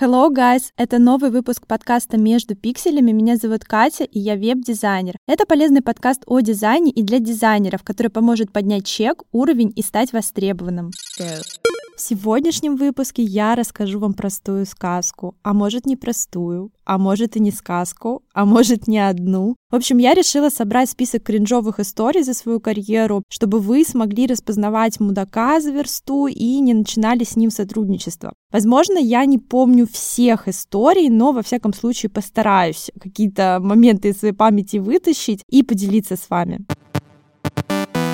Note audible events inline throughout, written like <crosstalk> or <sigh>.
Hello, guys! Это новый выпуск подкаста «Между пикселями». Меня зовут Катя, и я веб-дизайнер. Это полезный подкаст о дизайне и для дизайнеров, который поможет поднять чек, уровень и стать востребованным. В сегодняшнем выпуске я расскажу вам простую сказку, а может не простую, а может и не сказку, а может не одну. В общем, я решила собрать список кринжовых историй за свою карьеру, чтобы вы смогли распознавать мудака за версту и не начинали с ним сотрудничество. Возможно, я не помню всех историй, но во всяком случае постараюсь какие-то моменты из своей памяти вытащить и поделиться с вами.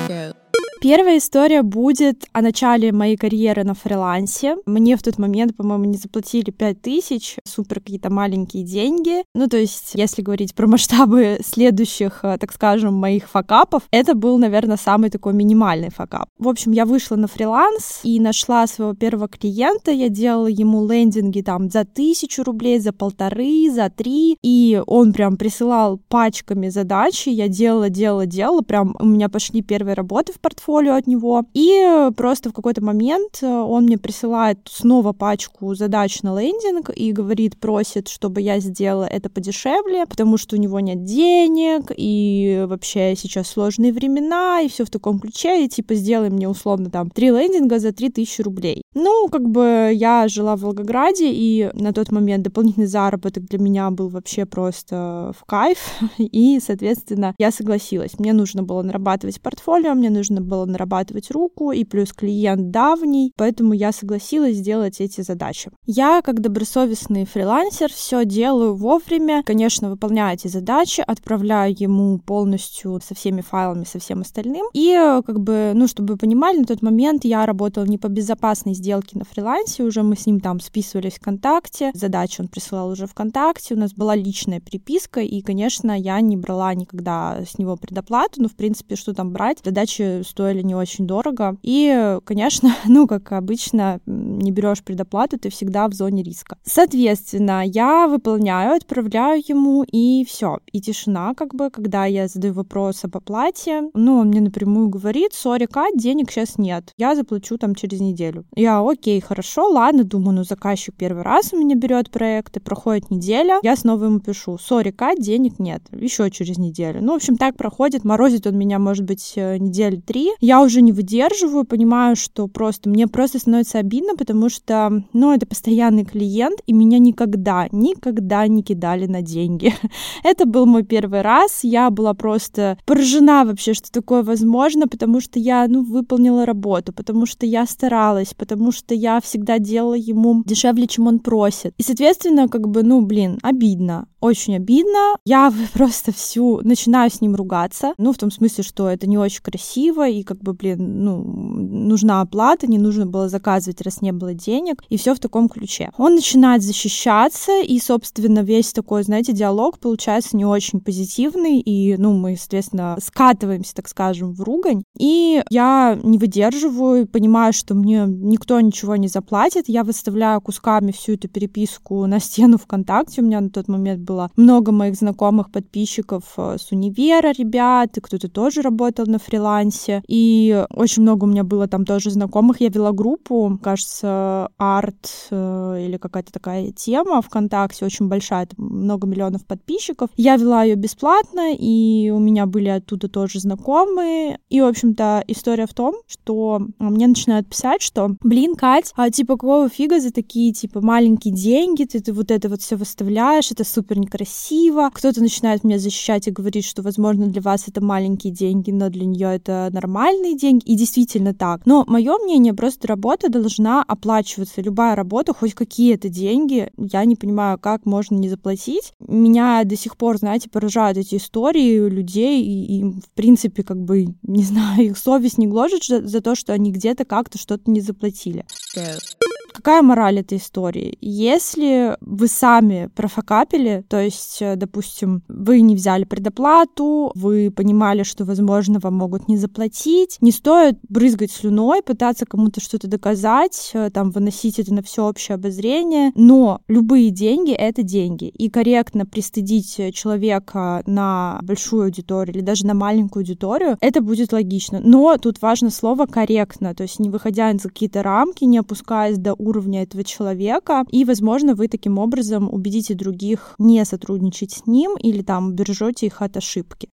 Go. Первая история будет о начале моей карьеры на фрилансе. Мне в тот момент, по-моему, не заплатили 5 тысяч, супер какие-то маленькие деньги. Ну, то есть, если говорить про масштабы <laughs> следующих, э, так скажем, моих факапов, это был, наверное, самый такой минимальный факап. В общем, я вышла на фриланс и нашла своего первого клиента. Я делала ему лендинги там за тысячу рублей, за полторы, за три. И он прям присылал пачками задачи. Я делала, делала, делала. Прям у меня пошли первые работы в портфолио от него. И просто в какой-то момент э, он мне присылает снова пачку задач на лендинг и говорит, просит, чтобы я сделала это подешевле, потому что у него нет денег, и вообще сейчас сложные времена, и все в таком ключе, и типа сделай мне условно там три лендинга за 3000 рублей. Ну, как бы я жила в Волгограде, и на тот момент дополнительный заработок для меня был вообще просто в кайф, <laughs> и, соответственно, я согласилась. Мне нужно было нарабатывать портфолио, мне нужно было нарабатывать руку, и плюс клиент давний, поэтому я согласилась сделать эти задачи. Я, как добросовестный фрилансер, все делаю вовремя, конечно, выполняю эти задачи, отправляю ему полностью со всеми файлами, со всем остальным. И, как бы, ну, чтобы вы понимали, на тот момент я работала не по безопасной сделке на фрилансе, уже мы с ним там списывались ВКонтакте, задачи он присылал уже ВКонтакте, у нас была личная переписка, и, конечно, я не брала никогда с него предоплату, но, в принципе, что там брать, задачи стоили не очень дорого. И, конечно, <laughs> ну, как обычно, не берешь предоплату, ты всегда в зоне риска. Соответственно, я выполняю, отправляю ему, и все. И тишина, как бы, когда я задаю вопрос об оплате, ну, он мне напрямую говорит, сори, Кать, денег сейчас нет, я заплачу там через неделю. Я, окей, хорошо, ладно, думаю, ну, заказчик первый раз у меня берет проекты, проходит неделя, я снова ему пишу, сори, Кать, денег нет, еще через неделю. Ну, в общем, так проходит, морозит он меня, может быть, э, недели три. Я уже не выдерживаю, понимаю, что просто, мне просто становится обидно, потому что, ну, это постоянный клиент, и меня никогда, никогда не кидали на деньги. <laughs> Это был мой первый раз, я была просто поражена вообще, что такое возможно, потому что я, ну, выполнила работу, потому что я старалась, потому что я всегда делала ему дешевле, чем он просит. И, соответственно, как бы, ну, блин, обидно, очень обидно. Я <laughs> просто всю начинаю с ним ругаться, ну, в том смысле, что это не очень красиво, и как бы, блин, ну, нужна оплата, не нужно было заказывать, раз не было денег, и все в таком ключе. Он начинает защищаться, и, собственно, весь такой, знаете, диалог получается не очень позитивный, и, ну, мы, соответственно, скатываемся, так скажем, в ругань, и я не выдерживаю, понимаю, что мне никто ничего не заплатит, я выставляю кусками всю эту переписку на стену ВКонтакте, у меня на тот момент было много моих знакомых подписчиков э, с универа ребят, и кто-то тоже работал на фрилансе, и очень много у меня было там тоже знакомых, я вела группу, кажется, арт э, или какая-то такая тема ВКонтакте, очень большая, там много миллионов подписчиков. Я вела ее бесплатно, и у меня были оттуда тоже знакомые. И, в общем-то, история в том, что мне начинают писать, что, блин, Кать, а типа какого фига за такие, типа, маленькие деньги, ты, ты вот это вот все выставляешь, это супер некрасиво. Кто-то начинает меня защищать и говорит, что, возможно, для вас это маленькие деньги, но для нее это нормальные деньги. И действительно так. Но мое мнение, просто работа должна оплачиваться. Любая работа, хоть какие-то деньги, я не понимаю, как можно не заплатить. Меня до сих пор, знаете, поражают эти истории людей, и, и в принципе, как бы, не знаю, их совесть не гложет за, за то, что они где-то как-то что-то не заплатили. Chile. Go. Какая мораль этой истории? Если вы сами профокапили, то есть, э, допустим, вы не взяли предоплату, вы понимали, что, возможно, вам могут не заплатить, не стоит брызгать слюной, пытаться кому-то что-то доказать, э, там, выносить это на всеобщее обозрение, но любые деньги — это деньги, и корректно пристыдить человека на большую аудиторию или даже на маленькую аудиторию, это будет логично. Но тут важно слово «корректно», то есть не выходя за какие-то рамки, не опускаясь до уровня этого человека, и, возможно, вы таким образом убедите других не сотрудничать с ним или там бережете их от ошибки.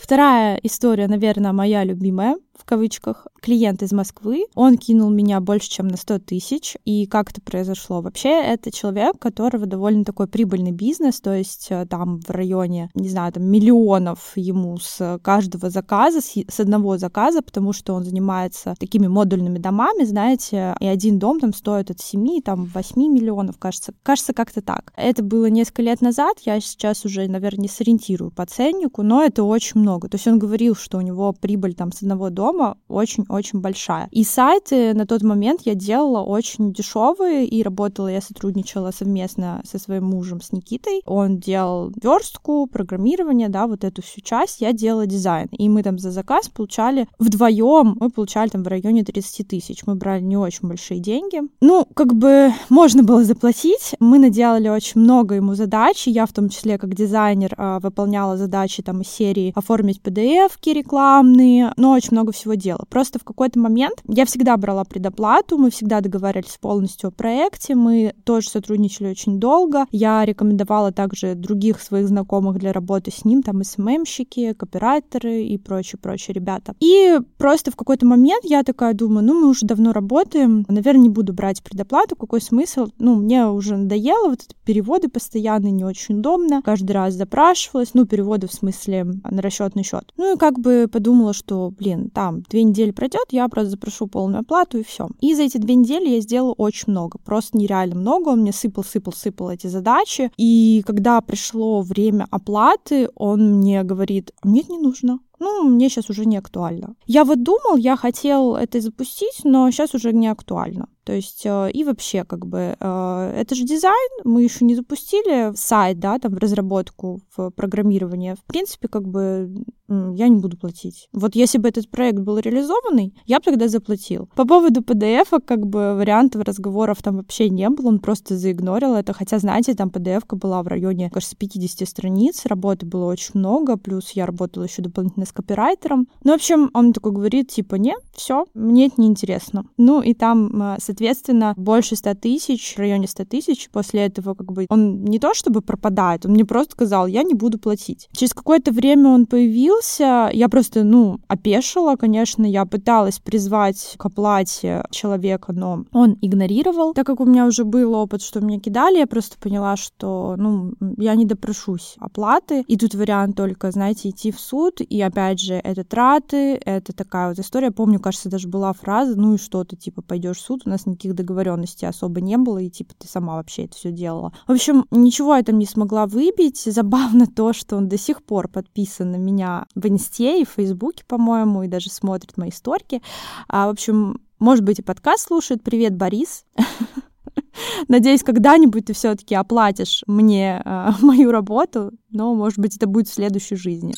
Вторая история, наверное, моя любимая в кавычках, клиент из Москвы. Он кинул меня больше, чем на 100 тысяч. И как это произошло? Вообще, это человек, у которого довольно такой прибыльный бизнес, то есть э, там в районе, не знаю, там миллионов ему с каждого заказа, с одного заказа, потому что он занимается такими модульными домами, знаете, и один дом там стоит от 7, там 8 миллионов, кажется. Кажется, как-то так. Это было несколько лет назад, я сейчас уже, наверное, не сориентирую по ценнику, но это очень много. То есть он говорил, что у него прибыль там с одного дома дома очень-очень большая. И сайты на тот момент я делала очень дешевые, и работала я сотрудничала совместно со своим мужем, с Никитой. Он делал верстку, программирование, да, вот эту всю часть, я делала дизайн. И мы там за заказ получали вдвоем, мы получали там в районе 30 тысяч. Мы брали не очень большие деньги. Ну, как бы можно было заплатить. Мы наделали очень много ему задач. Я в том числе как дизайнер а, выполняла задачи там из серии оформить PDF-ки рекламные, но очень много всего дела. Просто в какой-то момент я всегда брала предоплату, мы всегда договаривались полностью о проекте, мы тоже сотрудничали очень долго. Я рекомендовала также других своих знакомых для работы с ним, там СММщики, копирайтеры и прочие-прочие ребята. И просто в какой-то момент я такая думаю, ну, мы уже давно работаем, наверное, не буду брать предоплату, какой смысл? Ну, мне уже надоело, вот это переводы постоянно не очень удобно, каждый раз запрашивалась, ну, переводы в смысле на расчетный счет. Ну, и как бы подумала, что, блин, там две недели пройдет, я просто запрошу полную оплату и все. И за эти две недели я сделала очень много, просто нереально много. Он мне сыпал, сыпал, сыпал эти задачи. И когда пришло время оплаты, он мне говорит, «А мне это не нужно ну, мне сейчас уже не актуально. Я вот думал, я хотел это запустить, но сейчас уже не актуально. То есть э, и вообще как бы э, это же дизайн, мы еще не запустили сайт, да, там разработку, в программирование. В принципе, как бы я не буду платить. Вот если бы этот проект был реализованный, я бы тогда заплатил. По поводу PDF, как бы вариантов разговоров там вообще не было, он просто заигнорил это, хотя, знаете, там PDF была в районе, кажется, 50 страниц, работы было очень много, плюс я работала еще дополнительно с копирайтером. Ну, в общем, он такой говорит, типа, нет, все, мне это неинтересно. Ну, и там, э, соответственно, больше 100 тысяч, в районе 100 тысяч. После этого, как бы, он не то чтобы пропадает, он мне просто сказал, я не буду платить. Через какое-то время он появился, я просто, ну, опешила, конечно, я пыталась призвать к оплате человека, но он игнорировал. Так как у меня уже был опыт, что меня кидали, я просто поняла, что, ну, я не допрошусь оплаты. И тут вариант только, знаете, идти в суд и опять опять же, это траты, это такая вот история. Помню, кажется, даже была фраза, ну и что ты, типа, пойдешь в суд, у нас никаких договоренностей особо не было, и, типа, ты сама вообще это все делала. В общем, ничего я там не смогла выбить. <laughs> Забавно то, что он до сих пор подписан на меня в Инсте и в Фейсбуке, по-моему, и даже смотрит мои сторки. А, в общем, может быть, и подкаст слушает. Привет, Борис. <laughs> Надеюсь, когда-нибудь ты все-таки оплатишь мне э, <laughs> мою работу, но, может быть, это будет в следующей жизни.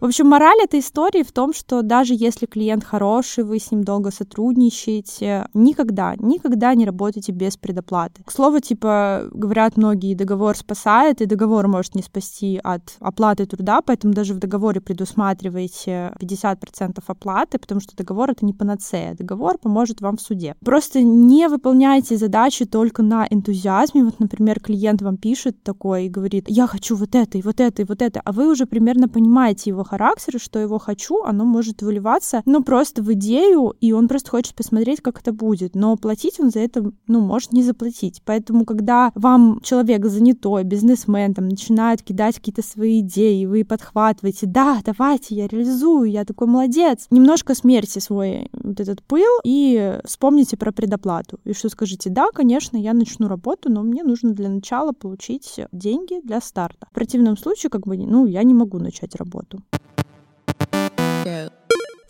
В общем, мораль этой истории в том, что даже если клиент хороший, вы с ним долго сотрудничаете, никогда, никогда не работайте без предоплаты. К слову, типа, говорят многие, договор спасает, и договор может не спасти от оплаты труда, поэтому даже в договоре предусматривайте 50% оплаты, потому что договор — это не панацея. Договор поможет вам в суде. Просто не выполняйте задачи только на энтузиазме. Вот, например, клиент вам пишет такой и говорит, я хочу вот это, и вот это, и вот это, а вы уже примерно понимаете его характера, что его хочу, оно может выливаться, ну, просто в идею, и он просто хочет посмотреть, как это будет. Но платить он за это, ну, может не заплатить. Поэтому, когда вам человек занятой, бизнесмен, там, начинает кидать какие-то свои идеи, вы подхватываете, да, давайте, я реализую, я такой молодец. Немножко смерьте свой вот этот пыл и вспомните про предоплату. И что скажите, да, конечно, я начну работу, но мне нужно для начала получить деньги для старта. В противном случае, как бы, ну, я не могу начать работу.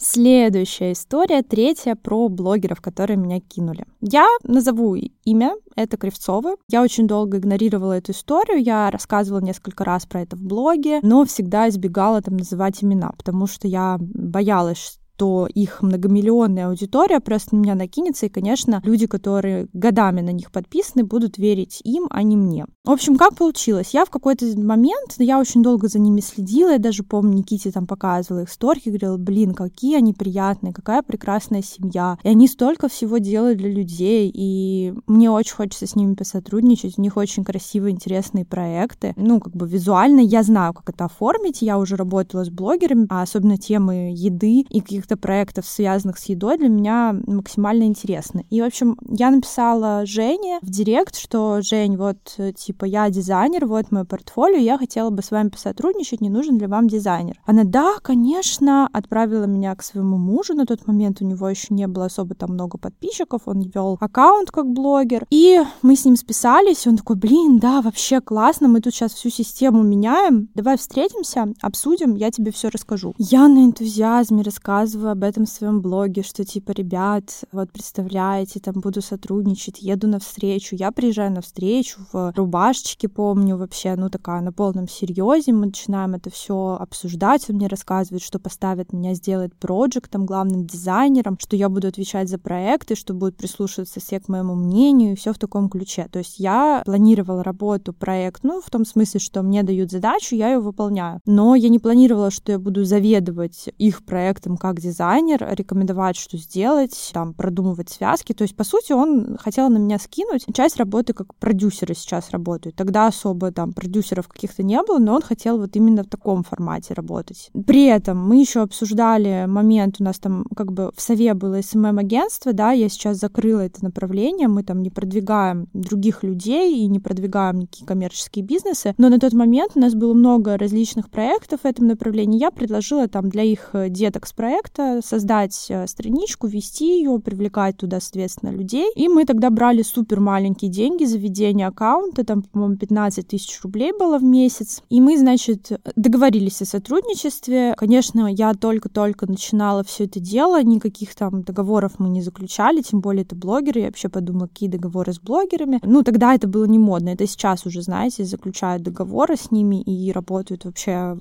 Следующая история, третья, про блогеров, которые меня кинули. Я назову имя, это Кривцовы. Я очень долго игнорировала эту историю, я рассказывала несколько раз про это в блоге, но всегда избегала там называть имена, потому что я боялась, то их многомиллионная аудитория просто на меня накинется, и, конечно, люди, которые годами на них подписаны, будут верить им, а не мне. В общем, как получилось? Я в какой-то момент, я очень долго за ними следила, я даже помню, Никите там показывала их сторки, говорила, блин, какие они приятные, какая прекрасная семья. И они столько всего делают для людей, и мне очень хочется с ними посотрудничать, у них очень красивые, интересные проекты. Ну, как бы визуально я знаю, как это оформить, я уже работала с блогерами, а особенно темы еды и каких каких-то проектов, связанных с едой, для меня максимально интересны. И, в общем, я написала Жене в директ, что, Жень, вот, типа, я дизайнер, вот мое портфолио, я хотела бы с вами посотрудничать, не нужен ли вам дизайнер? Она, да, конечно, отправила меня к своему мужу, на тот момент у него еще не было особо там много подписчиков, он вел аккаунт как блогер, и мы с ним списались, он такой, блин, да, вообще классно, мы тут сейчас всю систему меняем, давай встретимся, обсудим, я тебе все расскажу. Я на энтузиазме рассказываю рассказываю об этом в своем блоге, что типа, ребят, вот представляете, там буду сотрудничать, еду на встречу. Я приезжаю на встречу в рубашечке, помню, вообще, ну такая на полном серьезе. Мы начинаем это все обсуждать. Он мне рассказывает, что поставит меня сделать проектом, главным дизайнером, что я буду отвечать за проекты, что будет прислушиваться все к моему мнению, и все в таком ключе. То есть я планировала работу, проект, ну, в том смысле, что мне дают задачу, я ее выполняю. Но я не планировала, что я буду заведовать их проектом как дизайнер, рекомендовать, что сделать, там, продумывать связки. То есть, по сути, он хотел на меня скинуть часть работы, как продюсеры сейчас работают. Тогда особо там продюсеров каких-то не было, но он хотел вот именно в таком формате работать. При этом мы еще обсуждали момент, у нас там как бы в Сове было СММ-агентство, да, я сейчас закрыла это направление, мы там не продвигаем других людей и не продвигаем никакие коммерческие бизнесы, но на тот момент у нас было много различных проектов в этом направлении. Я предложила там для их деток с проекта проекта, создать э, страничку, вести ее, привлекать туда, соответственно, людей. И мы тогда брали супер маленькие деньги за ведение аккаунта, там, по-моему, 15 тысяч рублей было в месяц. И мы, значит, договорились о сотрудничестве. Конечно, я только-только начинала все это дело, никаких там договоров мы не заключали, тем более это блогеры. Я вообще подумала, какие договоры с блогерами. Ну, тогда это было не модно. Это сейчас уже, знаете, заключают договоры с ними и работают вообще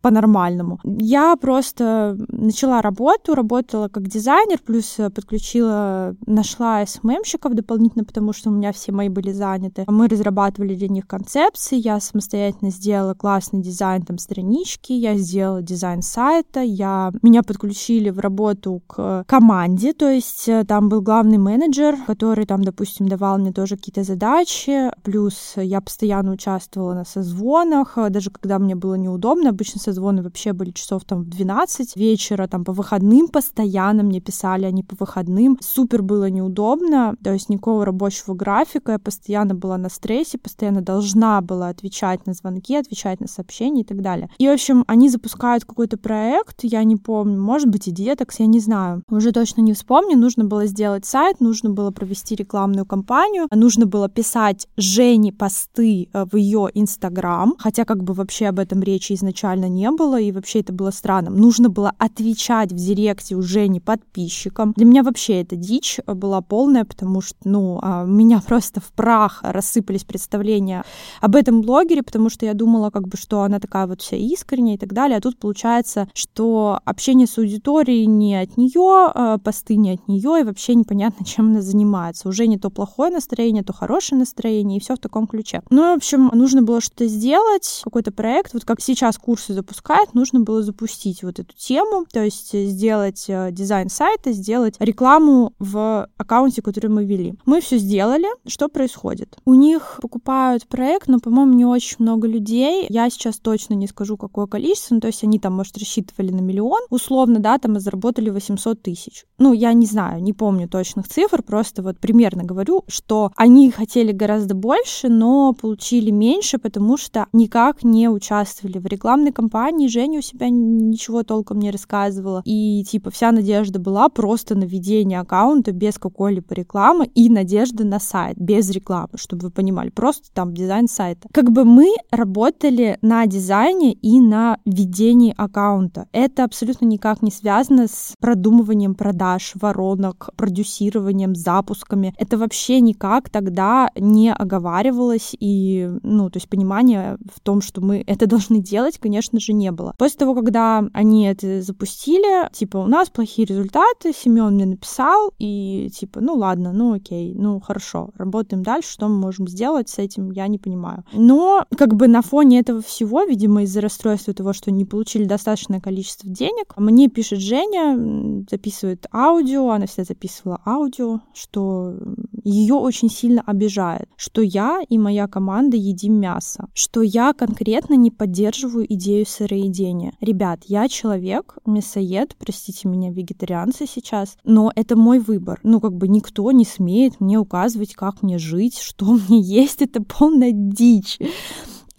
по-нормальному. Я просто начала работать работу, работала как дизайнер, плюс э, подключила, нашла СММщиков дополнительно, потому что у меня все мои были заняты. Мы разрабатывали для них концепции, я самостоятельно сделала классный дизайн там странички, я сделала дизайн сайта, я... меня подключили в работу к команде, то есть э, там был главный менеджер, который там, допустим, давал мне тоже какие-то задачи, плюс я постоянно участвовала на созвонах, даже когда мне было неудобно, обычно созвоны вообще были часов там в 12 вечера, там по выходным постоянно мне писали они по выходным. Супер было неудобно, то есть никакого рабочего графика, я постоянно была на стрессе, постоянно должна была отвечать на звонки, отвечать на сообщения и так далее. И, в общем, они запускают какой-то проект, я не помню, может быть, и детокс, я не знаю, уже точно не вспомню, нужно было сделать сайт, нужно было провести рекламную кампанию, нужно было писать Жене посты э, в ее Инстаграм, хотя как бы вообще об этом речи изначально не было, и вообще это было странным. Нужно было отвечать в директе уже не подписчикам. Для меня вообще эта дичь была полная, потому что, ну, а, у меня <laughs> просто в прах рассыпались представления об этом блогере, потому что я думала, как бы, что она такая вот вся искренняя и так далее, а тут получается, что общение с аудиторией не от нее, а, посты не от нее, и вообще непонятно, <laughs> чем она занимается. Уже не то плохое настроение, то хорошее настроение, и все в таком ключе. Ну, в общем, нужно было что-то сделать, какой-то проект, вот как сейчас курсы запускают, нужно было запустить вот эту тему, то есть сделать э, дизайн сайта, сделать рекламу в аккаунте, который мы вели. Мы все сделали. Что происходит? У них покупают проект, но, по-моему, не очень много людей. Я сейчас точно не скажу, какое количество. Ну, то есть они там, может, рассчитывали на миллион. Условно, да, там и заработали 800 тысяч. Ну, я не знаю, не помню точных цифр, просто вот примерно говорю, что они хотели гораздо больше, но получили меньше, потому что никак не участвовали в рекламной кампании. Женя у себя ничего толком не рассказывала. И типа вся надежда была просто на ведение аккаунта без какой-либо рекламы и надежда на сайт без рекламы, чтобы вы понимали, просто там дизайн сайта. Как бы мы работали на дизайне и на ведении аккаунта. Это абсолютно никак не связано с продумыванием продаж, воронок, продюсированием, запусками. Это вообще никак тогда не оговаривалось и, ну, то есть понимание в том, что мы это <laughs> должны делать, конечно же, не было. После того, когда они это запустили, типа, у нас плохие результаты, Семен мне написал, и типа, ну ладно, ну окей, ну хорошо, работаем дальше, что мы можем сделать с этим, я не понимаю. Но как бы на фоне этого всего, видимо, из-за расстройства того, что не получили достаточное количество денег, мне пишет Женя, записывает аудио, она всегда записывала аудио, что ее очень сильно обижает, что я и моя команда едим мясо, что я конкретно не поддерживаю идею сыроедения. Ребят, я человек, мясоед, простите меня, вегетарианцы сейчас, но это мой выбор. Ну, как бы никто не смеет мне указывать, как мне жить, что <laughs> мне есть, это полная дичь.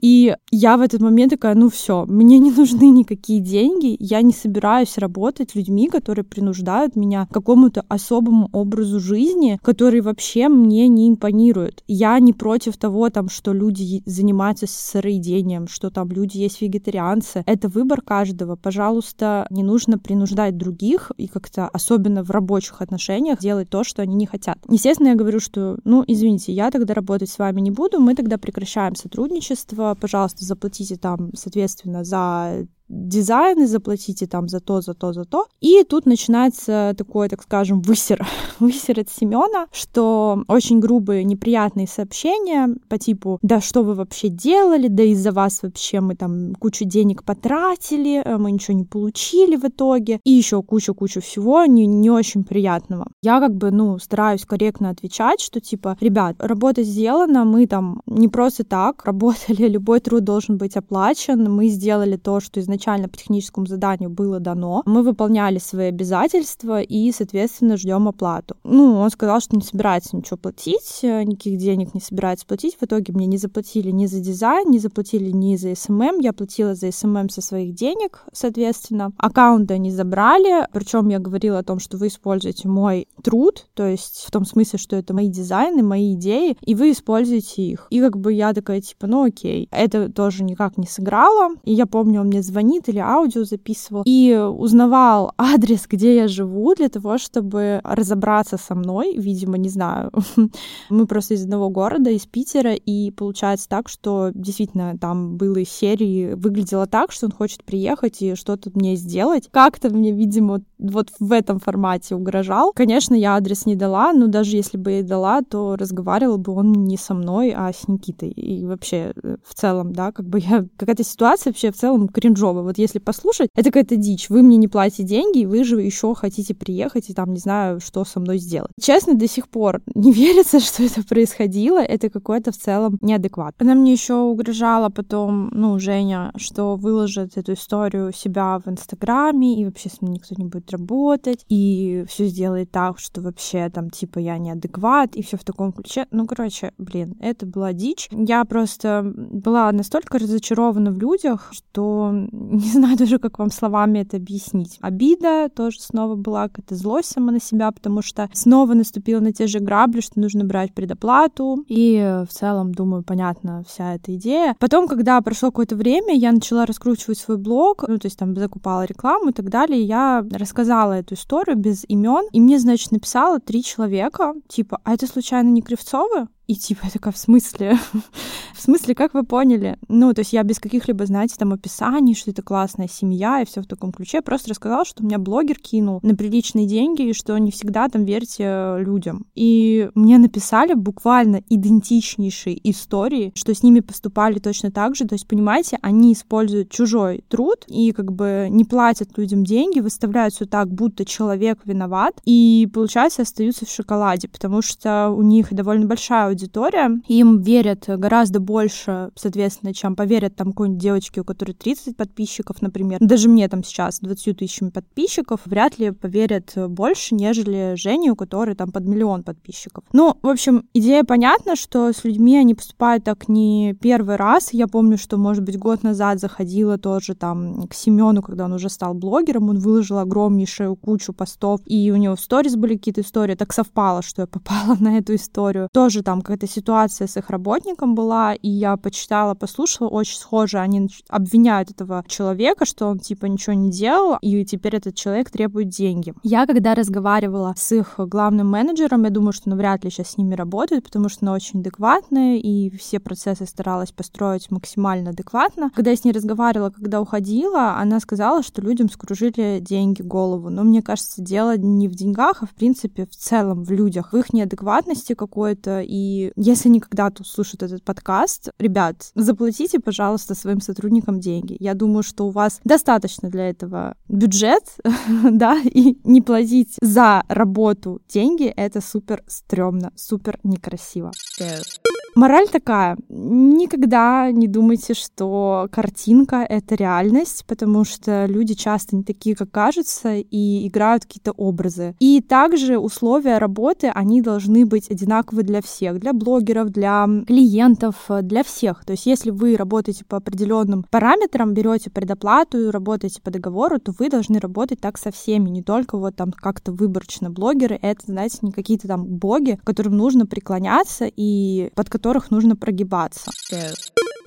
И я в этот момент такая, ну все, мне не нужны никакие деньги, я не собираюсь работать людьми, которые принуждают меня к какому-то особому образу жизни, который вообще мне не импонирует. Я не против того, там, что люди занимаются сыроедением, что там люди есть вегетарианцы. Это выбор каждого. Пожалуйста, не нужно принуждать других и как-то, особенно в рабочих отношениях, делать то, что они не хотят. Естественно, я говорю, что, ну, извините, я тогда работать с вами не буду, мы тогда прекращаем сотрудничество, пожалуйста, заплатите там, соответственно, за дизайны, заплатите там за то, за то, за то. И тут начинается такой, так скажем, высер, <laughs> высер от Семена, что очень грубые, неприятные сообщения по типу, да что вы вообще делали, да из-за вас вообще мы там кучу денег потратили, э, мы ничего не получили в итоге, и еще кучу-кучу всего не, не очень приятного. Я как бы, ну, стараюсь корректно отвечать, что типа, ребят, работа сделана, мы там не просто так работали, любой труд должен быть оплачен, мы сделали то, что изначально изначально по техническому заданию было дано. Мы выполняли свои обязательства и, соответственно, ждем оплату. Ну, он сказал, что не собирается ничего платить, э, никаких денег не собирается платить. В итоге мне не заплатили ни за дизайн, не заплатили ни за СММ. Я платила за СММ со своих денег, соответственно. Аккаунты они забрали, причем я говорила о том, что вы используете мой труд, то есть в том смысле, что это мои дизайны, мои идеи, и вы используете их. И как бы я такая, типа, ну окей. Это тоже никак не сыграло. И я помню, он мне звонил звонит или аудио записывал, и узнавал адрес, где я живу, для того, чтобы разобраться со мной. Видимо, не знаю. <laughs> Мы просто из одного города, из Питера, и получается так, что действительно там было серии, выглядело так, что он хочет приехать и что-то мне сделать. Как-то мне, видимо, вот в этом формате угрожал. Конечно, я адрес не дала, но даже если бы я дала, то разговаривал бы он не со мной, а с Никитой. И вообще, э, в целом, да, как бы я... Какая-то ситуация вообще в целом кринжовая вот если послушать, это какая-то дичь. Вы мне не платите деньги, и вы же еще хотите приехать и там, не знаю, что со мной сделать. Честно, до сих пор <laughs> не верится, что это происходило. Это какой-то в целом неадекват. Она мне еще угрожала потом, ну, Женя, что выложит эту историю себя в Инстаграме, и вообще с мной никто не будет работать, и все сделает так, что вообще там, типа, я неадекват, и все в таком ключе. Ну, короче, блин, это была дичь. Я просто была настолько разочарована в людях, что <laughs> не знаю даже, как вам словами это объяснить. Обида тоже снова была, какая-то злость сама на себя, потому что снова наступила на те же грабли, что нужно брать предоплату. И в целом, думаю, понятна вся эта идея. Потом, когда прошло какое-то время, я начала раскручивать свой блог, ну, то есть там закупала рекламу и так далее, я рассказала эту историю без имен, и мне, значит, написало три человека, типа, а это случайно не Кривцовы? И типа я такая, в смысле? <laughs> в смысле, как вы поняли? Ну, то есть я без каких-либо, знаете, там описаний, что это классная семья и все в таком ключе, просто рассказала, что у меня блогер кинул на приличные деньги и что не всегда там верьте людям. И мне написали буквально идентичнейшие истории, что с ними поступали точно так же. То есть, понимаете, они используют чужой труд и как бы не платят людям деньги, выставляют все так, будто человек виноват, и, получается, остаются в шоколаде, потому что у них довольно большая аудитория аудитория, им верят гораздо больше, соответственно, чем поверят там какой-нибудь девочке, у которой 30 подписчиков, например. Даже мне там сейчас 20 тысячами подписчиков вряд ли поверят больше, нежели Жене, у которой там под миллион подписчиков. Ну, в общем, идея понятна, что с людьми они поступают так не первый раз. Я помню, что, может быть, год назад заходила тоже там к Семену, когда он уже стал блогером, он выложил огромнейшую кучу постов, и у него в сторис были какие-то истории. Так совпало, что я попала <laughs> на эту историю. Тоже там какая-то ситуация с их работником была, и я почитала, послушала, очень схоже. Они обвиняют этого человека, что он типа ничего не делал, и теперь этот человек требует деньги. Я, когда разговаривала с их главным менеджером, я думаю, что навряд ли сейчас с ними работают, потому что она очень адекватная, и все процессы старалась построить максимально адекватно. Когда я с ней разговаривала, когда уходила, она сказала, что людям скружили деньги голову. Но мне кажется, дело не в деньгах, а в принципе в целом в людях, в их неадекватности какой-то. И если они когда-то услышат этот подкаст, ребят, заплатите, пожалуйста, своим сотрудникам деньги. Я думаю, что у вас достаточно для этого бюджет, <laughs> да, и не платить за работу деньги — это супер стрёмно, супер некрасиво. Go. Мораль такая. Никогда не думайте, что картинка — это реальность, потому что люди часто не такие, как кажутся, и играют какие-то образы. И также условия работы, они должны быть одинаковы для всех. Для блогеров, для клиентов, для всех. То есть если вы работаете по определенным параметрам, берете предоплату работаете по договору, то вы должны работать так со всеми, не только вот там как-то выборочно блогеры. Это, знаете, не какие-то там боги, которым нужно преклоняться и под которых нужно прогибаться.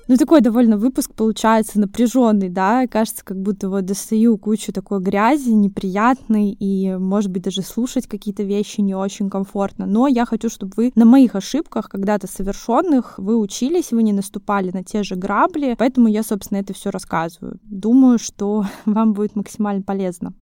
Ну, такой довольно выпуск получается напряженный, да, кажется, как будто вот достаю кучу такой грязи, неприятной, и, может быть, даже слушать какие-то вещи не очень комфортно. Но я хочу, чтобы вы на моих ошибках, когда-то совершенных, вы учились, вы не наступали на те же грабли, поэтому я, собственно, это все рассказываю. Думаю, что <laughs> вам будет максимально полезно.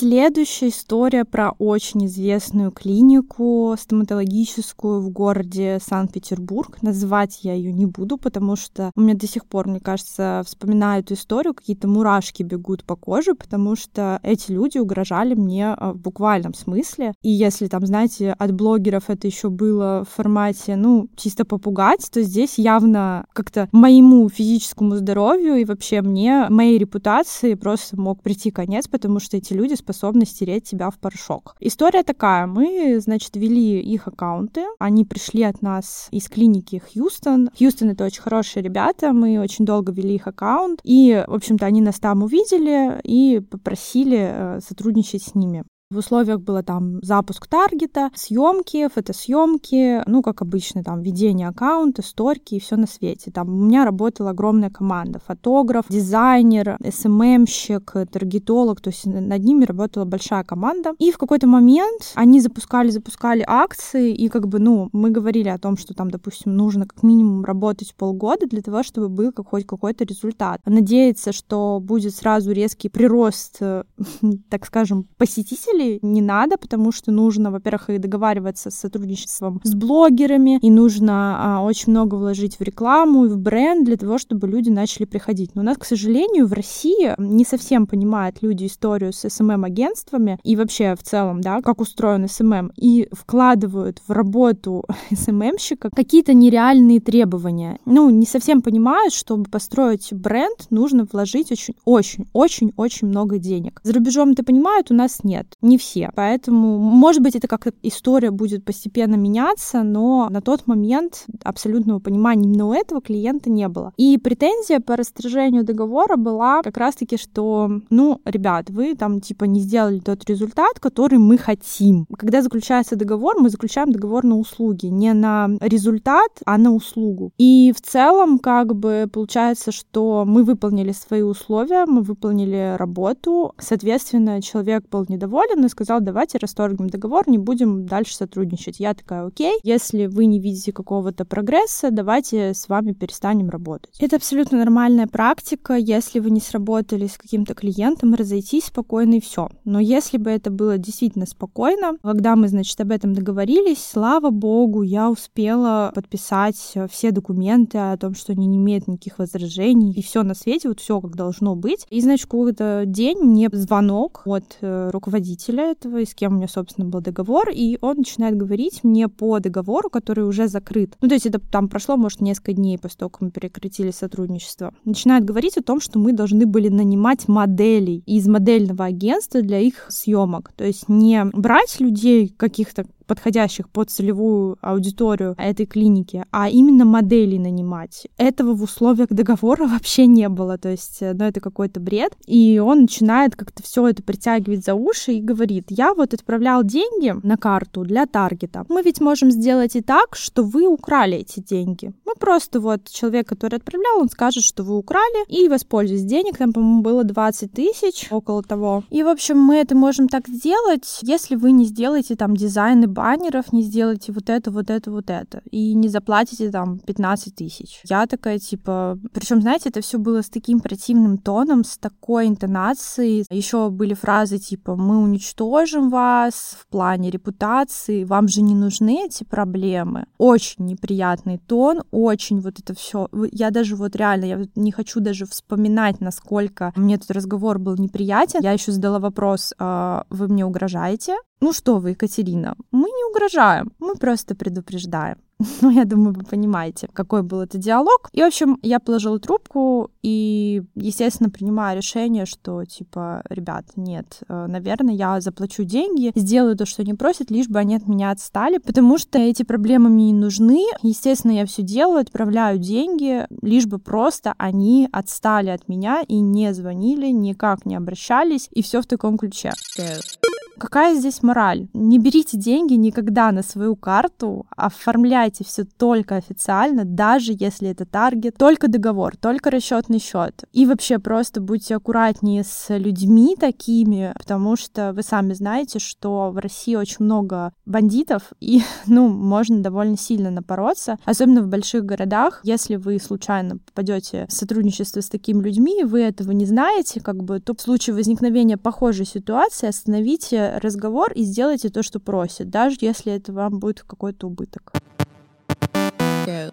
Следующая история про очень известную клинику стоматологическую в городе Санкт-Петербург. Называть я ее не буду, потому что у меня до сих пор, мне кажется, вспоминаю эту историю, какие-то мурашки бегут по коже, потому что эти люди угрожали мне а, в буквальном смысле. И если там, знаете, от блогеров это еще было в формате, ну, чисто попугать, то здесь явно как-то моему физическому здоровью и вообще мне, моей репутации просто мог прийти конец, потому что эти люди способны стереть тебя в порошок. История такая. Мы, значит, вели их аккаунты. Они пришли от нас из клиники Хьюстон. Хьюстон — это очень хорошие ребята. Мы очень долго вели их аккаунт. И, в общем-то, они нас там увидели и попросили э, сотрудничать с ними. В условиях было там запуск таргета, съемки, фотосъемки, ну, как обычно, там, ведение аккаунта, сторки и все на свете. Там у меня работала огромная команда. Фотограф, дизайнер, СММщик, таргетолог, то есть над ними работала большая команда. И в какой-то момент они запускали, запускали акции, и как бы, ну, мы говорили о том, что там, допустим, нужно как минимум работать полгода для того, чтобы был хоть какой-то результат. Надеяться, что будет сразу резкий прирост, <laughs> так скажем, посетителей, посетителей не надо, потому что нужно, во-первых, и договариваться с сотрудничеством с блогерами, и нужно а, очень много вложить в рекламу и в бренд для того, чтобы люди начали приходить. Но у нас, к сожалению, в России не совсем понимают люди историю с СММ-агентствами и вообще в целом, да, как устроен СММ, и вкладывают в работу <laughs> СММщика какие-то нереальные требования. Ну, не совсем понимают, чтобы построить бренд, нужно вложить очень-очень-очень-очень много денег. За рубежом это понимают, у нас нет не все. Поэтому, может быть, это как история будет постепенно меняться, но на тот момент абсолютного понимания именно у этого клиента не было. И претензия по расторжению договора была как раз-таки, что, ну, ребят, вы там типа не сделали тот результат, который мы хотим. Когда заключается договор, мы заключаем договор на услуги, не на результат, а на услугу. И в целом, как бы, получается, что мы выполнили свои условия, мы выполнили работу, соответственно, человек был недоволен, он и сказал, давайте расторгнем договор, не будем дальше сотрудничать. Я такая, окей, если вы не видите какого-то прогресса, давайте с вами перестанем работать. Это абсолютно нормальная практика, если вы не сработали с каким-то клиентом, разойтись спокойно и все. Но если бы это было действительно спокойно, когда мы, значит, об этом договорились, слава богу, я успела подписать все документы о том, что они не имеют никаких возражений, и все на свете, вот все как должно быть. И, значит, какой-то день мне звонок от э, руководителя работодателя этого, и с кем у меня, собственно, был договор, и он начинает говорить мне по договору, который уже закрыт. Ну, то есть это там прошло, может, несколько дней после того, как мы прекратили сотрудничество. Начинает говорить о том, что мы должны были нанимать моделей из модельного агентства для их съемок. То есть не брать людей каких-то подходящих под целевую аудиторию этой клиники, а именно моделей нанимать. Этого в условиях договора <laughs> вообще не было, то есть, ну, это какой-то бред. И он начинает как-то все это притягивать за уши и говорит, я вот отправлял деньги на карту для таргета. Мы ведь можем сделать и так, что вы украли эти деньги. Мы просто вот человек, который отправлял, он скажет, что вы украли, и воспользуйтесь денег, там, по-моему, было 20 тысяч, около того. И, в общем, мы это можем так сделать, если вы не сделаете там дизайны баннеров, не сделаете вот это, вот это, вот это, и не заплатите там 15 тысяч. Я такая, типа... Причем, знаете, это все было с таким противным тоном, с такой интонацией. Еще были фразы типа «Мы уничтожим вас в плане репутации, вам же не нужны эти проблемы». Очень неприятный тон, очень вот это все. Я даже вот реально, я не хочу даже вспоминать, насколько мне этот разговор был неприятен. Я еще задала вопрос, «А вы мне угрожаете? Ну что вы, Екатерина, мы не угрожаем, мы просто предупреждаем. <laughs> Ну, я думаю, вы понимаете, какой был этот диалог. И, в общем, я положила трубку и, естественно, принимаю решение, что, типа, ребят, нет, э, наверное, я заплачу деньги, сделаю то, что они просят, лишь бы они от меня отстали, потому что эти проблемы мне не нужны. Естественно, я все делаю, отправляю деньги, лишь бы просто они отстали от меня и не звонили, никак не обращались, и все в таком ключе. Какая здесь мораль? Не берите деньги никогда на свою карту, оформляйте все только официально, даже если это таргет, только договор, только расчетный счет. И вообще просто будьте аккуратнее с людьми такими, потому что вы сами знаете, что в России очень много бандитов, и, <laughs> ну, можно довольно сильно напороться, особенно в больших городах. Если вы случайно попадете в сотрудничество с такими людьми, вы этого не знаете, как бы, то в случае возникновения похожей ситуации остановите разговор и сделайте то, что просит, даже если это вам будет какой-то убыток. Go.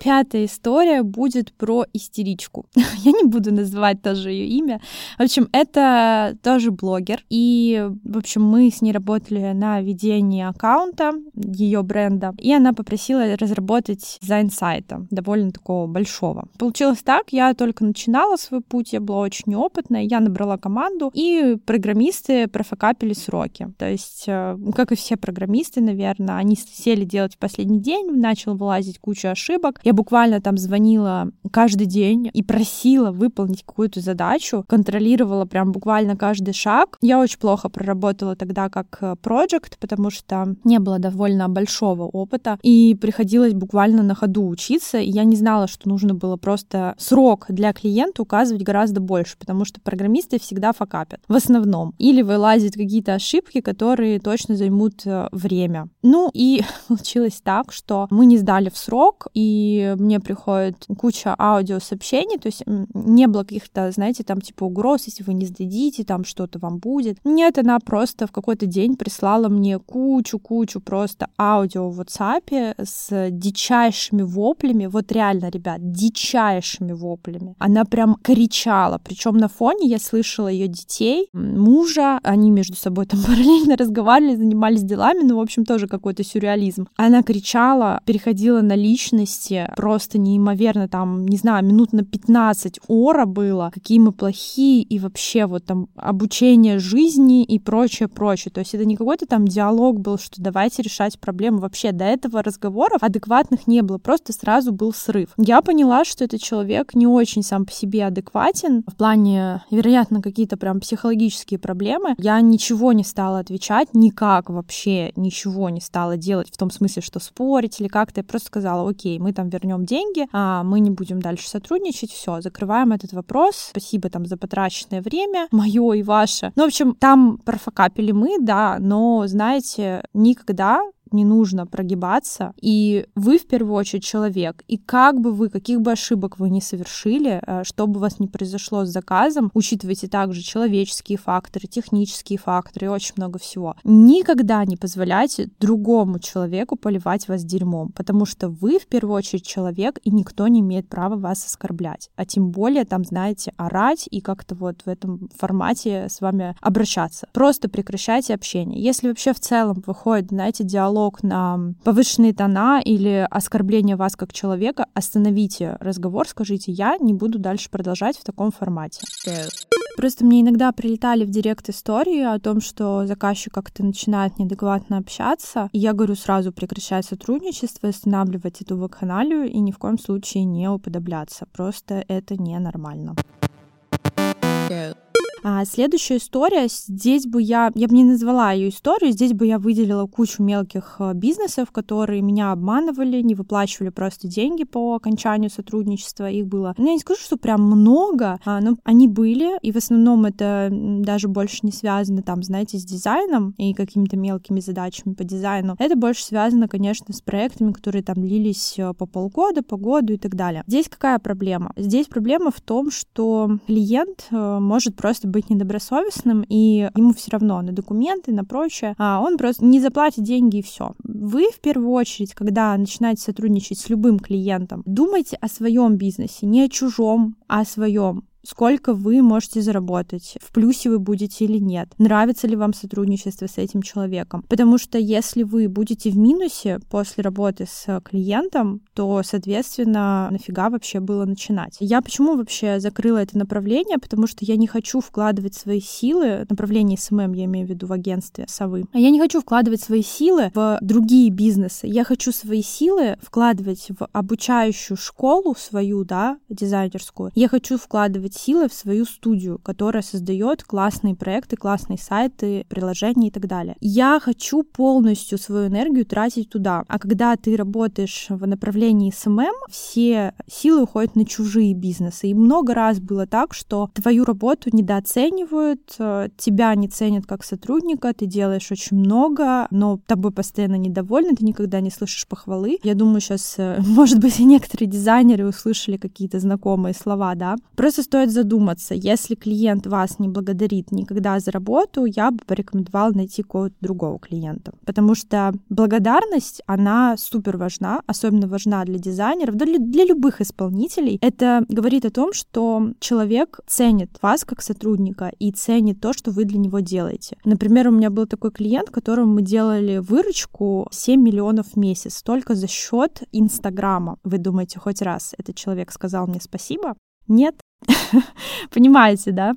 Пятая история будет про истеричку. <laughs> Я не буду называть тоже ее имя. В общем, это тоже блогер. И, в общем, мы с ней работали на ведении аккаунта ее бренда. И она попросила разработать дизайн сайта, довольно такого большого. Получилось так, я только начинала свой путь, я была очень неопытная, я набрала команду, и программисты профокапили сроки. То есть, э, как и все программисты, наверное, они сели делать в последний день, начал вылазить куча ошибок. Я буквально там звонила каждый день и просила выполнить какую-то задачу, контролировала прям буквально каждый шаг. Я очень плохо проработала тогда как проект, потому что не было довольно большого опыта, и приходилось буквально на ходу учиться, и я не знала, что нужно было просто срок для клиента указывать гораздо больше, потому что программисты всегда факапят, в основном. Или вылазят какие-то ошибки, которые точно займут э, время. Ну и <laughs> получилось так, что мы не сдали в срок, и мне приходит куча аудиосообщений, то есть не было каких-то, знаете, там типа угроз, если вы не сдадите, там что-то вам будет. Нет, она просто в какой-то день прислала мне кучу-кучу просто аудио в WhatsApp с дичайшими воплями, вот реально, ребят, дичайшими воплями. Она прям кричала, причем на фоне я слышала ее детей, мужа, они между собой там <laughs> параллельно разговаривали, занимались делами, ну, в общем, тоже какой-то сюрреализм. Она кричала, переходила на личности, просто неимоверно, там, не знаю, минут на 15 ора было, какие мы плохие, и вообще вот там обучение жизни и прочее, прочее. То есть это не какой-то там диалог был, что давайте решать проблему. Вообще до этого разговоров адекватных не было, просто сразу был срыв. Я поняла, что этот человек не очень сам по себе адекватен, в плане, вероятно, какие-то прям психологические проблемы. Я ничего не стала отвечать, никак вообще ничего не стала делать, в том смысле, что спорить или как-то. Я просто сказала, окей, мы там вернем деньги, а мы не будем дальше сотрудничать, все, закрываем этот вопрос. Спасибо там за потраченное время, <laughs> мое и ваше. Ну, в общем, там профокапили мы, да, но, знаете, никогда не нужно прогибаться, и вы в первую очередь человек, и как бы вы, каких бы ошибок вы не совершили, э, что бы у вас не произошло с заказом, учитывайте также человеческие факторы, технические факторы и очень много всего. Никогда не позволяйте другому человеку поливать вас дерьмом, потому что вы в первую очередь человек, и никто не имеет права вас оскорблять, а тем более там, знаете, орать и как-то вот в этом формате с вами обращаться. Просто прекращайте общение. Если вообще в целом выходит, знаете, диалог на повышенные тона или оскорбление вас как человека, остановите разговор, скажите, я не буду дальше продолжать в таком формате. Просто мне иногда прилетали в директ истории о том, что заказчик как-то начинает неадекватно общаться, и я говорю сразу прекращать сотрудничество, останавливать эту вакханалию и ни в коем случае не уподобляться. Просто это ненормально. Girl. А следующая история, здесь бы я, я бы не назвала ее историю, здесь бы я выделила кучу мелких э, бизнесов, которые меня обманывали, не выплачивали просто деньги по окончанию сотрудничества, их было, ну, я не скажу, что прям много, а, но они были, и в основном это даже больше не связано там, знаете, с дизайном и какими-то мелкими задачами по дизайну, это больше связано, конечно, с проектами, которые там длились э, по полгода, по году и так далее. Здесь какая проблема? Здесь проблема в том, что клиент э, может просто быть недобросовестным, и ему все равно на документы, на прочее, а он просто не заплатит деньги и все. Вы в первую очередь, когда начинаете сотрудничать с любым клиентом, думайте о своем бизнесе, не о чужом, а о своем сколько вы можете заработать, в плюсе вы будете или нет, нравится ли вам сотрудничество с этим человеком. Потому что если вы будете в минусе после работы с клиентом, то, соответственно, нафига вообще было начинать. Я почему вообще закрыла это направление? Потому что я не хочу вкладывать свои силы, направление СММ я имею в виду в агентстве Совы, а я не хочу вкладывать свои силы в другие бизнесы. Я хочу свои силы вкладывать в обучающую школу свою, да, дизайнерскую. Я хочу вкладывать силы в свою студию, которая создает классные проекты, классные сайты, приложения и так далее. Я хочу полностью свою энергию тратить туда. А когда ты работаешь в направлении СММ, все силы уходят на чужие бизнесы. И много раз было так, что твою работу недооценивают, э, тебя не ценят как сотрудника, ты делаешь очень много, но тобой постоянно недовольны, ты никогда не слышишь похвалы. Я думаю, сейчас, э, <laughs> может быть, и некоторые дизайнеры услышали какие-то знакомые слова, да. Просто стоит стоит задуматься, если клиент вас не благодарит никогда за работу, я бы порекомендовала найти какого-то другого клиента. Потому что благодарность, она супер важна, особенно важна для дизайнеров, для, для любых исполнителей. Это говорит о том, что человек ценит вас как сотрудника и ценит то, что вы для него делаете. Например, у меня был такой клиент, которому мы делали выручку 7 миллионов в месяц только за счет Инстаграма. Вы думаете, хоть раз этот человек сказал мне спасибо? Нет, <laughs> Понимаете, да?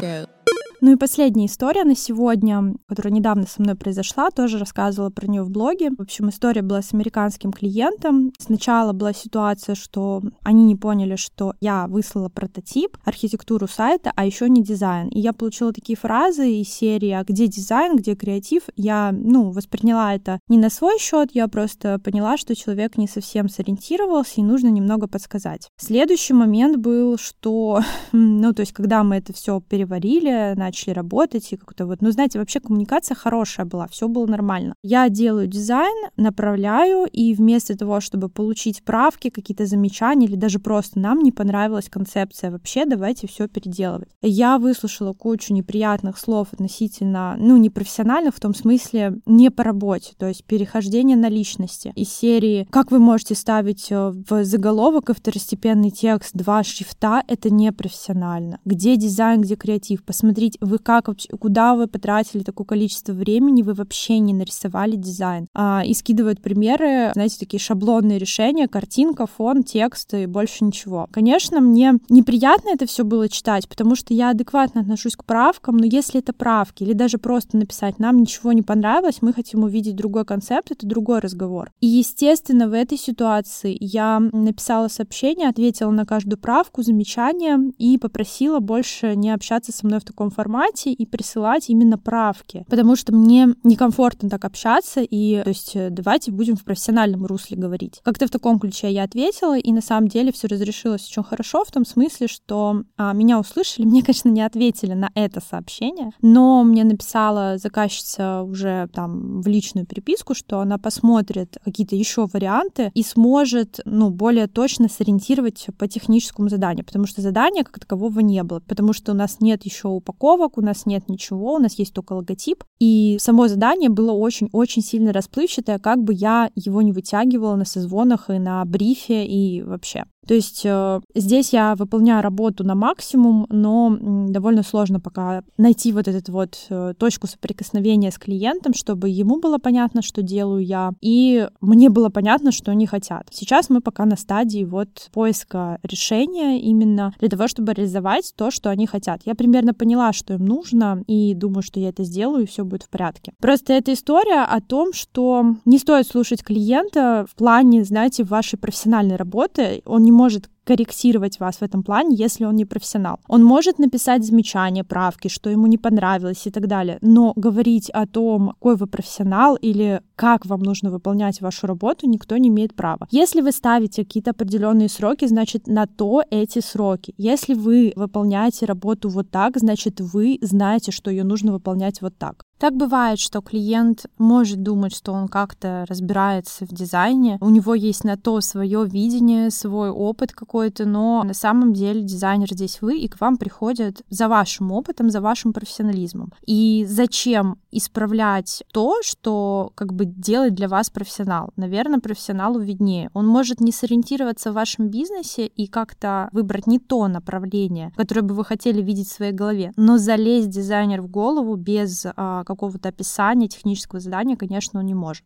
Girl. Ну и последняя история на сегодня, которая недавно со мной произошла, тоже рассказывала про нее в блоге. В общем, история была с американским клиентом. Сначала была ситуация, что они не поняли, что я выслала прототип, архитектуру сайта, а еще не дизайн. И я получила такие фразы из серии «А где дизайн, где креатив?» Я, ну, восприняла это не на свой счет, я просто поняла, что человек не совсем сориентировался и нужно немного подсказать. Следующий момент был, что, <laughs> ну, то есть, когда мы это все переварили, начали работать, и как-то вот, ну, знаете, вообще коммуникация хорошая была, все было нормально. Я делаю дизайн, направляю, и вместо того, чтобы получить правки, какие-то замечания, или даже просто нам не понравилась концепция вообще, давайте все переделывать. Я выслушала кучу неприятных слов относительно, ну, непрофессиональных в том смысле, не по работе, то есть перехождение на личности. Из серии «Как вы можете ставить э, в заголовок и второстепенный текст два шрифта? Это непрофессионально. Где дизайн, где креатив? Посмотрите, вы как вообще, куда вы потратили такое количество времени, вы вообще не нарисовали дизайн. А, и скидывают примеры, знаете, такие шаблонные решения, картинка, фон, текст и больше ничего. Конечно, мне неприятно это все было читать, потому что я адекватно отношусь к правкам, но если это правки или даже просто написать, нам ничего не понравилось, мы хотим увидеть другой концепт, это другой разговор. И, естественно, в этой ситуации я написала сообщение, ответила на каждую правку, замечание и попросила больше не общаться со мной в таком формате формате и присылать именно правки, потому что мне некомфортно так общаться, и то есть э, давайте будем в профессиональном русле говорить. Как-то в таком ключе я ответила, и на самом деле все разрешилось очень хорошо, в том смысле, что а, меня услышали, мне, конечно, не ответили на это сообщение, но мне написала заказчица уже там в личную переписку, что она посмотрит какие-то еще варианты и сможет, ну, более точно сориентировать по техническому заданию, потому что задания как такового не было, потому что у нас нет еще упаковок, у нас нет ничего, у нас есть только логотип, и само задание было очень-очень сильно расплывчатое, как бы я его не вытягивала на созвонах и на брифе и вообще. То есть э, здесь я выполняю работу на максимум, но довольно сложно пока найти вот эту вот э, точку соприкосновения с клиентом, чтобы ему было понятно, что делаю я, и мне было понятно, что они хотят. Сейчас мы пока на стадии вот поиска решения именно для того, чтобы реализовать то, что они хотят. Я примерно поняла, что им нужно, и думаю, что я это сделаю, и все будет в порядке. Просто эта история о том, что не стоит слушать клиента в плане, знаете, вашей профессиональной работы. Он не может корректировать вас в этом плане, если он не профессионал. Он может написать замечания, правки, что ему не понравилось и так далее, но говорить о том, какой вы профессионал или как вам нужно выполнять вашу работу, никто не имеет права. Если вы ставите какие-то определенные сроки, значит, на то эти сроки. Если вы выполняете работу вот так, значит, вы знаете, что ее нужно выполнять вот так. Так бывает, что клиент может думать, что он как-то разбирается в дизайне, у него есть на то свое видение, свой опыт какой-то, но на самом деле дизайнер здесь вы, и к вам приходят за вашим опытом, за вашим профессионализмом. И зачем исправлять то, что как бы делает для вас профессионал? Наверное, профессионалу виднее. Он может не сориентироваться в вашем бизнесе и как-то выбрать не то направление, которое бы вы хотели видеть в своей голове, но залезть дизайнер в голову без а, какого-то описания технического задания, конечно, он не может.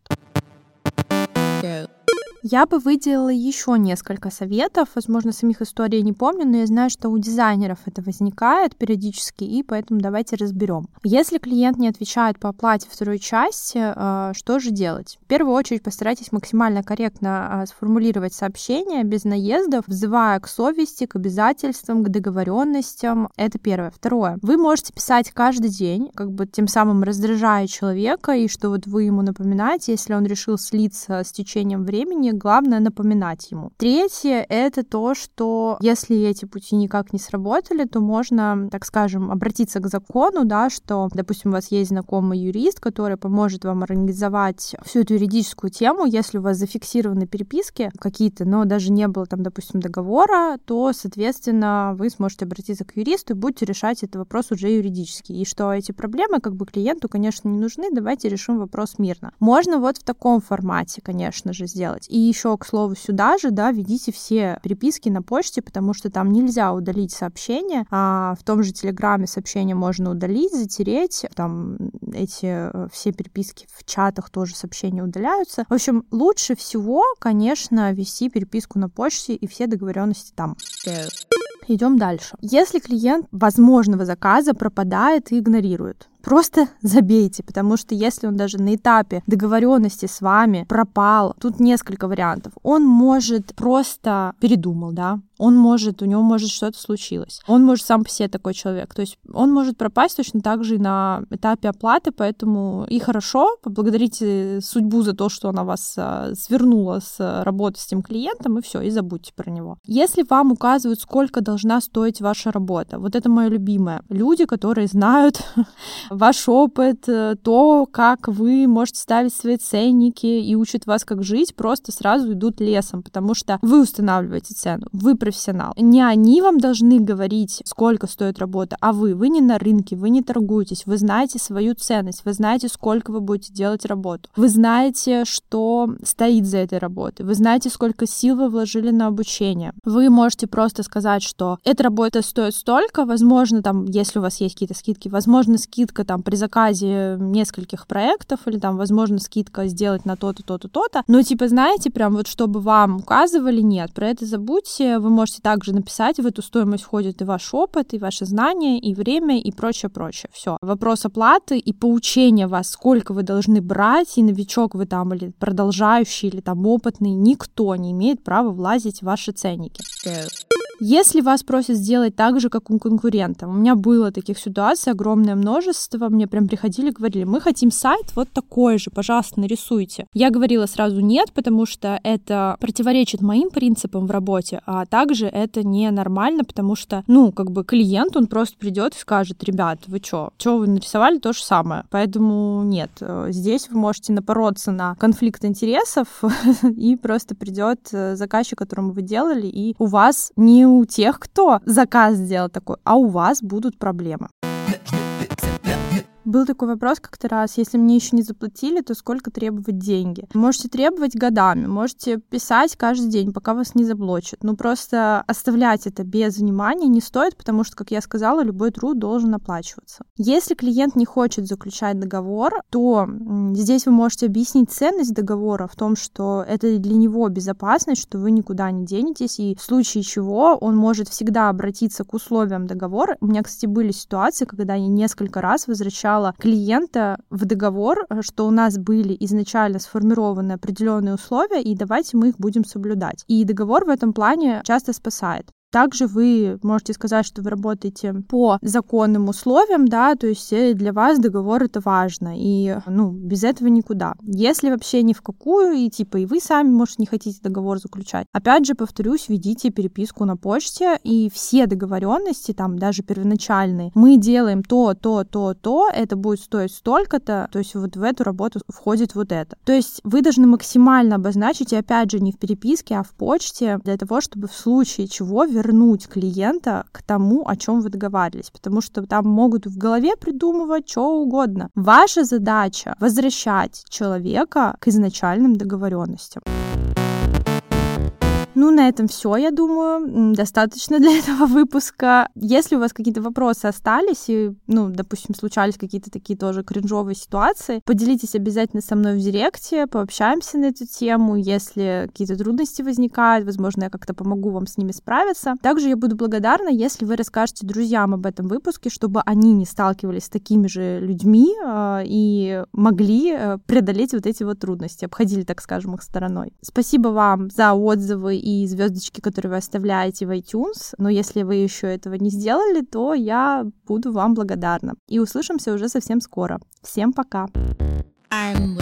Go. Я бы выделила еще несколько советов. Возможно, самих историй не помню, но я знаю, что у дизайнеров это возникает периодически, и поэтому давайте разберем. Если клиент не отвечает по оплате второй части, э, что же делать? В первую очередь постарайтесь максимально корректно э, сформулировать сообщение без наездов, взывая к совести, к обязательствам, к договоренностям. Это первое. Второе. Вы можете писать каждый день, как бы тем самым раздражая человека, и что вот вы ему напоминаете, если он решил слиться с течением времени, главное напоминать ему. Третье — это то, что если эти пути никак не сработали, то можно, так скажем, обратиться к закону, да, что, допустим, у вас есть знакомый юрист, который поможет вам организовать всю эту юридическую тему, если у вас зафиксированы переписки какие-то, но даже не было там, допустим, договора, то, соответственно, вы сможете обратиться к юристу и будете решать этот вопрос уже юридически. И что эти проблемы как бы клиенту, конечно, не нужны, давайте решим вопрос мирно. Можно вот в таком формате, конечно же, сделать. И еще, к слову, сюда же, да, ведите все переписки на почте, потому что там нельзя удалить сообщения, а в том же Телеграме сообщения можно удалить, затереть, там эти э, все переписки в чатах тоже сообщения удаляются. В общем, лучше всего, конечно, вести переписку на почте и все договоренности там. Идем дальше. Если клиент возможного заказа пропадает и игнорирует, просто <laughs> забейте, потому что если он даже на этапе договоренности с вами пропал, тут несколько вариантов. Он может просто передумал, да, он может, у него может что-то случилось. Он может сам по себе такой человек. То есть он может пропасть точно так же и на этапе оплаты, поэтому и хорошо, поблагодарите судьбу за то, что она вас а, свернула с работы с тем клиентом, и все, и забудьте про него. Если вам указывают, сколько должна стоить ваша работа, вот это мое любимое. Люди, которые знают <laughs> ваш опыт, э, то, как вы можете ставить свои ценники и учат вас, как жить, просто сразу идут лесом, потому что вы устанавливаете цену, вы профессионал. Не они вам должны говорить, сколько стоит работа, а вы. Вы не на рынке, вы не торгуетесь, вы знаете свою ценность, вы знаете, сколько вы будете делать работу. Вы знаете, что стоит за этой работой, вы знаете, сколько сил вы вложили на обучение. Вы можете просто сказать, что эта работа стоит столько, возможно, там, если у вас есть какие-то скидки, возможно, скидка там при заказе нескольких проектов или там, возможно, скидка сделать на то-то, то-то, то-то. Но, типа, знаете, прям вот чтобы вам указывали, нет, про это забудьте. Вы можете также написать, в эту стоимость входит и ваш опыт, и ваши знания, и время, и прочее, прочее. Все. Вопрос оплаты и поучения вас, сколько вы должны брать, и новичок вы там, или продолжающий, или там опытный, никто не имеет права влазить в ваши ценники. Если вас просят сделать так же, как у конкурента, у меня было таких ситуаций огромное множество, мне прям приходили, говорили, мы хотим сайт вот такой же, пожалуйста, нарисуйте. Я говорила сразу нет, потому что это противоречит моим принципам в работе, а также это не нормально, потому что, ну, как бы клиент, он просто придет и скажет, ребят, вы что, что вы нарисовали то же самое. Поэтому нет, э, здесь вы можете напороться на конфликт интересов <laughs> и просто придет э, заказчик, которому вы делали, и у вас не у тех, кто заказ сделал такой, а у вас будут проблемы. Был такой вопрос как-то раз, если мне еще не заплатили, то сколько требовать деньги? Можете требовать годами, можете писать каждый день, пока вас не заблочат. Ну просто оставлять это без внимания не стоит, потому что, как я сказала, любой труд должен оплачиваться. Если клиент не хочет заключать договор, то здесь вы можете объяснить ценность договора в том, что это для него безопасность, что вы никуда не денетесь, и в случае чего он может всегда обратиться к условиям договора. У меня, кстати, были ситуации, когда я несколько раз возвращала включала клиента в договор, э, что у нас были изначально сформированы определенные условия, и давайте мы их будем соблюдать. И договор в этом плане часто спасает. Также вы можете сказать, что вы работаете по законным условиям, да, то есть э, для вас договор это важно, и, ну, без этого никуда. Если вообще ни в какую, и типа и вы сами, может, не хотите договор заключать, опять же, повторюсь, ведите переписку на почте, и все договоренности, там, даже первоначальные, мы делаем то, то, то, то, это будет стоить столько-то, то есть вот в эту работу входит вот это. То есть вы должны максимально обозначить, и опять же, не в переписке, а в почте, для того, чтобы в случае чего вернуть клиента к тому, о чем вы договаривались, потому что там могут в голове придумывать что угодно. Ваша задача возвращать человека к изначальным договоренностям. Ну, на этом все, я думаю. Достаточно для <laughs> этого выпуска. Если у вас какие-то вопросы остались, и, ну, допустим, случались какие-то такие тоже кринжовые ситуации, поделитесь обязательно со мной в директе, пообщаемся на эту тему. Если какие-то трудности возникают, возможно, я как-то помогу вам с ними справиться. Также я буду благодарна, если вы расскажете друзьям об этом выпуске, чтобы они не сталкивались с такими же людьми э, и могли э, преодолеть вот эти вот трудности, обходили, так скажем, их стороной. Спасибо вам за отзывы и звездочки, которые вы оставляете в iTunes. Но если вы еще этого не сделали, то я буду вам благодарна. И услышимся уже совсем скоро. Всем пока! I'm